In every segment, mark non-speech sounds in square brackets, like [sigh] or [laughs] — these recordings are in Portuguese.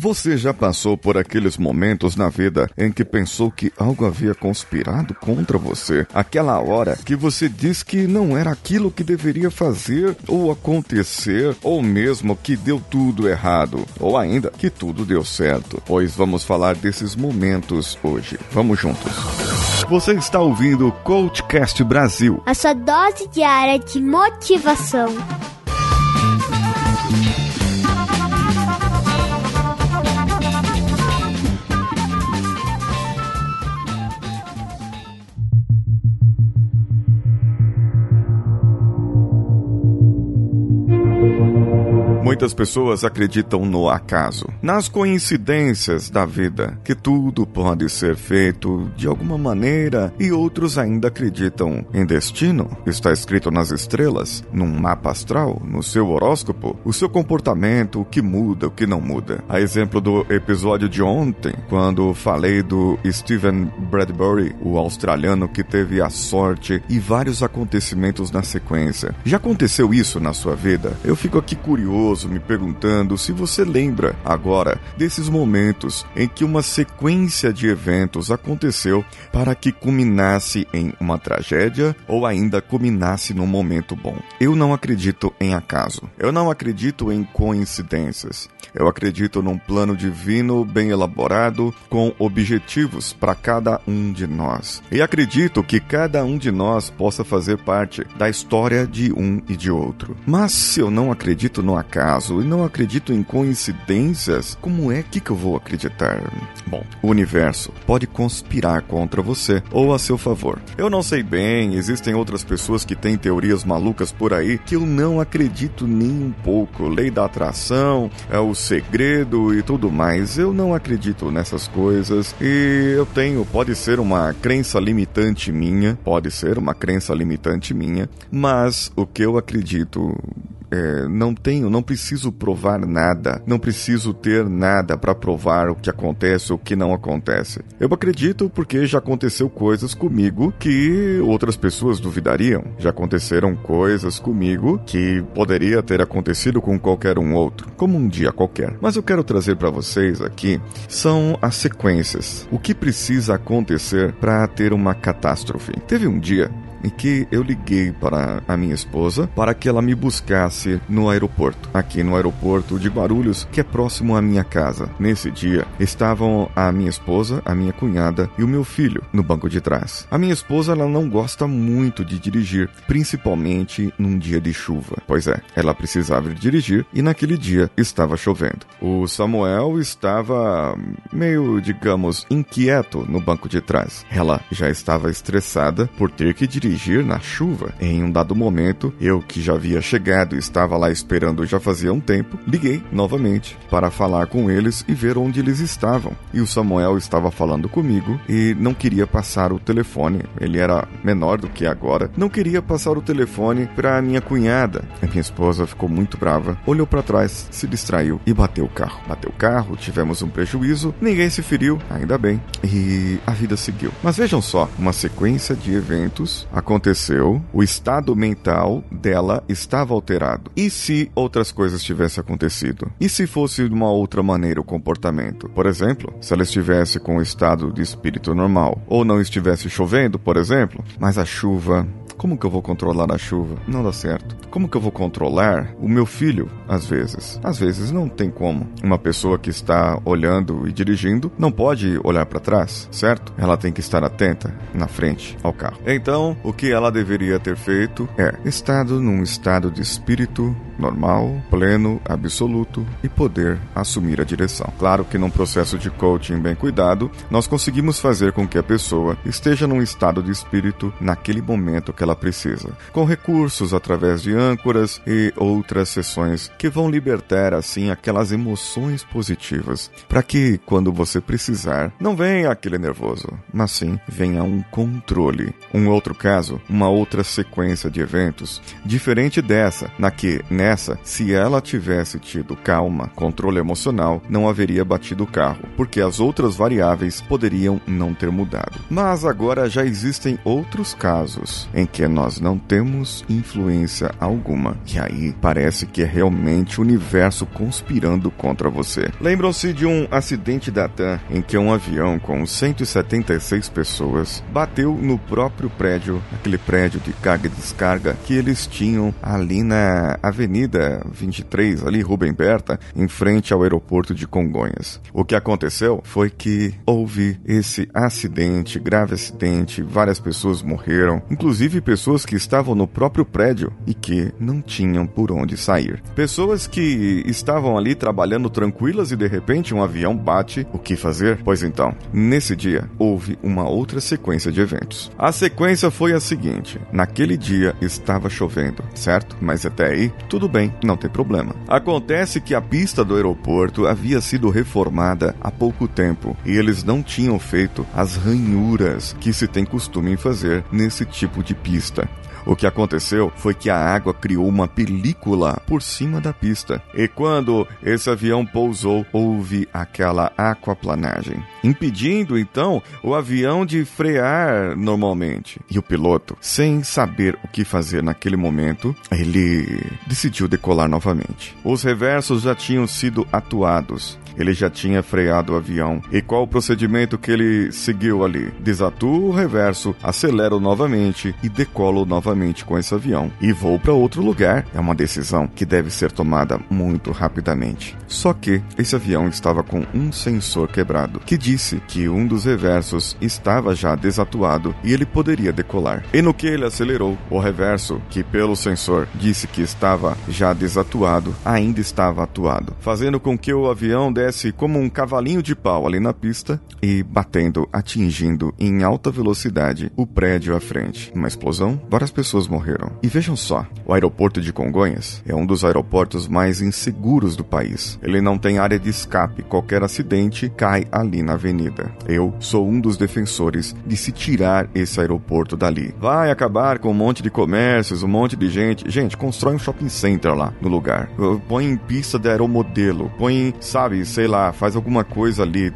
Você já passou por aqueles momentos na vida em que pensou que algo havia conspirado contra você? Aquela hora que você diz que não era aquilo que deveria fazer ou acontecer, ou mesmo que deu tudo errado, ou ainda que tudo deu certo. Pois vamos falar desses momentos hoje. Vamos juntos. Você está ouvindo o Coachcast Brasil a sua dose diária de motivação. Muitas pessoas acreditam no acaso, nas coincidências da vida, que tudo pode ser feito de alguma maneira, e outros ainda acreditam em destino. Está escrito nas estrelas, num mapa astral, no seu horóscopo, o seu comportamento, o que muda, o que não muda. A exemplo do episódio de ontem, quando falei do Stephen Bradbury, o australiano que teve a sorte e vários acontecimentos na sequência. Já aconteceu isso na sua vida? Eu fico aqui curioso me perguntando se você lembra agora desses momentos em que uma sequência de eventos aconteceu para que culminasse em uma tragédia ou ainda culminasse num momento bom. Eu não acredito em acaso. Eu não acredito em coincidências. Eu acredito num plano divino bem elaborado com objetivos para cada um de nós. E acredito que cada um de nós possa fazer parte da história de um e de outro. Mas se eu não acredito no acaso, acaso e não acredito em coincidências, como é que, que eu vou acreditar? Bom, o universo pode conspirar contra você ou a seu favor. Eu não sei bem, existem outras pessoas que têm teorias malucas por aí que eu não acredito nem um pouco. Lei da atração, é o segredo e tudo mais. Eu não acredito nessas coisas e eu tenho, pode ser uma crença limitante minha, pode ser uma crença limitante minha, mas o que eu acredito é, não tenho, não preciso provar nada, não preciso ter nada para provar o que acontece ou o que não acontece. Eu acredito porque já aconteceu coisas comigo que outras pessoas duvidariam. Já aconteceram coisas comigo que poderia ter acontecido com qualquer um outro, como um dia qualquer. Mas eu quero trazer para vocês aqui são as sequências. O que precisa acontecer para ter uma catástrofe? Teve um dia em que eu liguei para a minha esposa para que ela me buscasse no aeroporto, aqui no aeroporto de Guarulhos, que é próximo à minha casa. Nesse dia, estavam a minha esposa, a minha cunhada e o meu filho no banco de trás. A minha esposa ela não gosta muito de dirigir, principalmente num dia de chuva. Pois é, ela precisava dirigir e naquele dia estava chovendo. O Samuel estava meio, digamos, inquieto no banco de trás. Ela já estava estressada por ter que dirigir dirigir na chuva. Em um dado momento, eu que já havia chegado e estava lá esperando já fazia um tempo, liguei novamente para falar com eles e ver onde eles estavam. E o Samuel estava falando comigo e não queria passar o telefone. Ele era menor do que agora. Não queria passar o telefone para minha cunhada. A minha esposa ficou muito brava, olhou para trás, se distraiu e bateu o carro. Bateu o carro, tivemos um prejuízo, ninguém se feriu, ainda bem. E a vida seguiu. Mas vejam só, uma sequência de eventos aconteceu, o estado mental dela estava alterado. E se outras coisas tivessem acontecido? E se fosse de uma outra maneira o comportamento? Por exemplo, se ela estivesse com o estado de espírito normal, ou não estivesse chovendo, por exemplo, mas a chuva como que eu vou controlar a chuva? Não dá certo. Como que eu vou controlar o meu filho, às vezes? Às vezes não tem como. Uma pessoa que está olhando e dirigindo não pode olhar para trás, certo? Ela tem que estar atenta na frente ao carro. Então, o que ela deveria ter feito é estado num estado de espírito normal, pleno, absoluto e poder assumir a direção. Claro que num processo de coaching bem cuidado, nós conseguimos fazer com que a pessoa esteja num estado de espírito naquele momento que ela precisa, com recursos através de âncoras e outras sessões que vão libertar assim aquelas emoções positivas, para que quando você precisar, não venha aquele nervoso, mas sim venha um controle. Um outro caso, uma outra sequência de eventos, diferente dessa, na que essa, se ela tivesse tido calma, controle emocional, não haveria batido o carro, porque as outras variáveis poderiam não ter mudado. Mas agora já existem outros casos em que nós não temos influência alguma. E aí parece que é realmente o universo conspirando contra você. Lembram-se de um acidente da TAM em que um avião com 176 pessoas bateu no próprio prédio, aquele prédio de carga e descarga que eles tinham ali na Avenida 23, ali Rubem Berta, em frente ao aeroporto de Congonhas. O que aconteceu foi que houve esse acidente, grave acidente, várias pessoas morreram, inclusive pessoas que estavam no próprio prédio e que não tinham por onde sair. Pessoas que estavam ali trabalhando tranquilas e de repente um avião bate. O que fazer? Pois então, nesse dia houve uma outra sequência de eventos. A sequência foi a seguinte: naquele dia estava chovendo, certo? Mas até aí, tudo bem, não tem problema. Acontece que a pista do aeroporto havia sido reformada há pouco tempo e eles não tinham feito as ranhuras que se tem costume em fazer nesse tipo de pista. O que aconteceu foi que a água criou uma película por cima da pista. E quando esse avião pousou, houve aquela aquaplanagem, impedindo então o avião de frear normalmente. E o piloto, sem saber o que fazer naquele momento, ele decidiu decolar novamente. Os reversos já tinham sido atuados ele já tinha freado o avião. E qual o procedimento que ele seguiu ali? Desatua o reverso, acelera novamente e decolo novamente com esse avião. E vou para outro lugar. É uma decisão que deve ser tomada muito rapidamente. Só que esse avião estava com um sensor quebrado, que disse que um dos reversos estava já desatuado e ele poderia decolar. E no que ele acelerou, o reverso, que pelo sensor disse que estava já desatuado, ainda estava atuado, fazendo com que o avião desse como um cavalinho de pau ali na pista e batendo, atingindo em alta velocidade o prédio à frente. Uma explosão, várias pessoas morreram. E vejam só, o aeroporto de Congonhas é um dos aeroportos mais inseguros do país. Ele não tem área de escape, qualquer acidente cai ali na avenida. Eu sou um dos defensores de se tirar esse aeroporto dali. Vai acabar com um monte de comércios, um monte de gente. Gente, constrói um shopping center lá no lugar. Põe pista de aeromodelo, põe, sabe, sei lá, faz alguma coisa ali,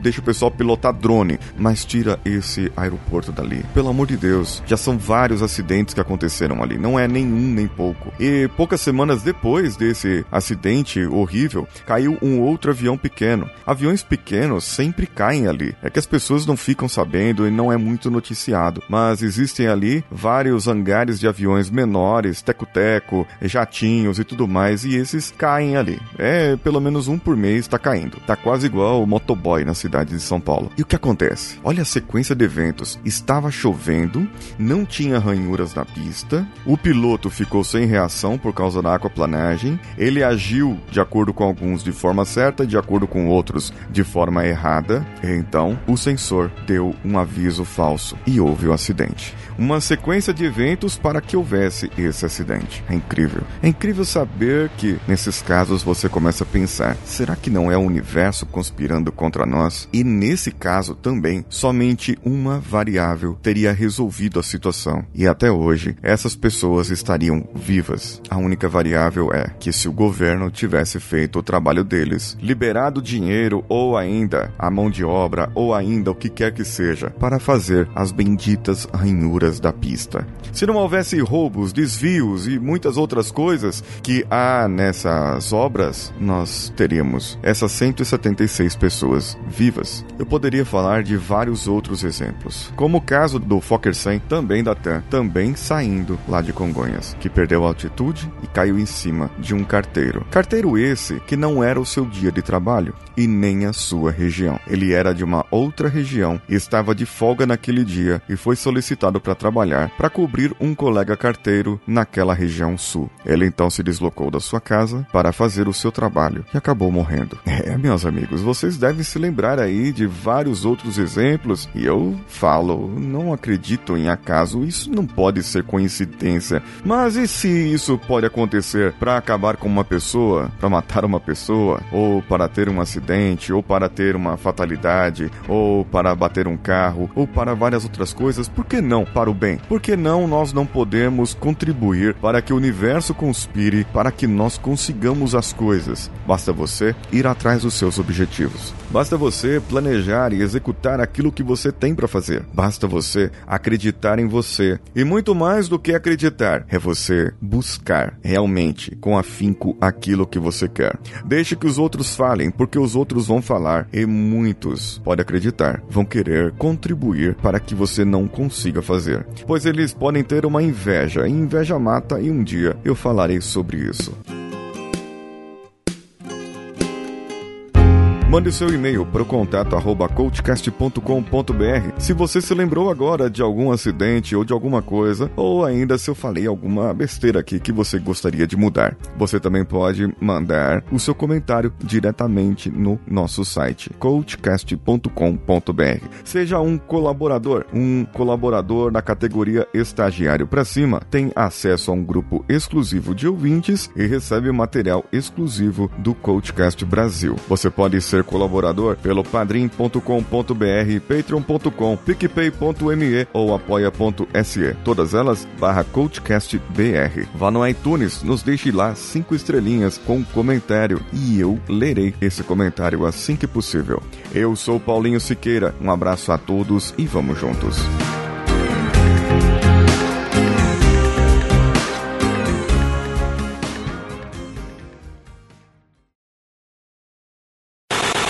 deixa o pessoal pilotar drone, mas tira esse aeroporto dali. Pelo amor de Deus, já são vários acidentes que aconteceram ali, não é nenhum nem pouco. E poucas semanas depois desse acidente horrível, caiu um outro avião pequeno. Aviões pequenos sempre caem ali. É que as pessoas não ficam sabendo e não é muito noticiado, mas existem ali vários hangares de aviões menores, teco-teco, jatinhos e tudo mais, e esses caem ali. É pelo menos um por mês tá caindo. Tá quase igual o motoboy na cidade de São Paulo. E o que acontece? Olha a sequência de eventos. Estava chovendo, não tinha ranhuras na pista, o piloto ficou sem reação por causa da aquaplanagem, ele agiu de acordo com alguns de forma certa, de acordo com outros de forma errada, então o sensor deu um aviso falso e houve o acidente. Uma sequência de eventos para que houvesse esse acidente. É incrível. É incrível saber que nesses casos você começa a pensar: será que não é o universo conspirando contra nós? E nesse caso também, somente uma variável teria resolvido a situação. E até hoje, essas pessoas estariam vivas. A única variável é que se o governo tivesse feito o trabalho deles, liberado dinheiro ou ainda a mão de obra ou ainda o que quer que seja para fazer as benditas ranhuras da pista. Se não houvesse roubos, desvios e muitas outras coisas que há nessas obras, nós teríamos essas 176 pessoas vivas. Eu poderia falar de vários outros exemplos, como o caso do Fokker 100, também da TAM, também saindo lá de Congonhas, que perdeu altitude e caiu em cima de um carteiro. Carteiro esse que não era o seu dia de trabalho e nem a sua região. Ele era de uma outra região e estava de folga naquele dia e foi solicitado para trabalhar para cobrir um colega carteiro naquela região sul. Ele então se deslocou da sua casa para fazer o seu trabalho e acabou morrendo. [laughs] É, meus amigos, vocês devem se lembrar aí de vários outros exemplos e eu falo, não acredito em acaso, isso não pode ser coincidência. Mas e se isso pode acontecer para acabar com uma pessoa, para matar uma pessoa, ou para ter um acidente, ou para ter uma fatalidade, ou para bater um carro, ou para várias outras coisas? Por que não para o bem? Por que não nós não podemos contribuir para que o universo conspire para que nós consigamos as coisas? Basta você ir atrás dos seus objetivos. Basta você planejar e executar aquilo que você tem para fazer. Basta você acreditar em você. E muito mais do que acreditar, é você buscar realmente com afinco aquilo que você quer. Deixe que os outros falem, porque os outros vão falar e muitos, pode acreditar, vão querer contribuir para que você não consiga fazer. Pois eles podem ter uma inveja, e inveja mata, e um dia eu falarei sobre isso. Mande seu e-mail para o contato arroba coachcast.com.br se você se lembrou agora de algum acidente ou de alguma coisa, ou ainda se eu falei alguma besteira aqui que você gostaria de mudar. Você também pode mandar o seu comentário diretamente no nosso site coachcast.com.br. Seja um colaborador, um colaborador na categoria estagiário para cima, tem acesso a um grupo exclusivo de ouvintes e recebe material exclusivo do Coachcast Brasil. Você pode ser ser colaborador pelo padrim.com.br, patreon.com, picpay.me ou apoia.se. Todas elas barra CoachCastBR. Vá no iTunes, nos deixe lá cinco estrelinhas com um comentário e eu lerei esse comentário assim que possível. Eu sou Paulinho Siqueira, um abraço a todos e vamos juntos.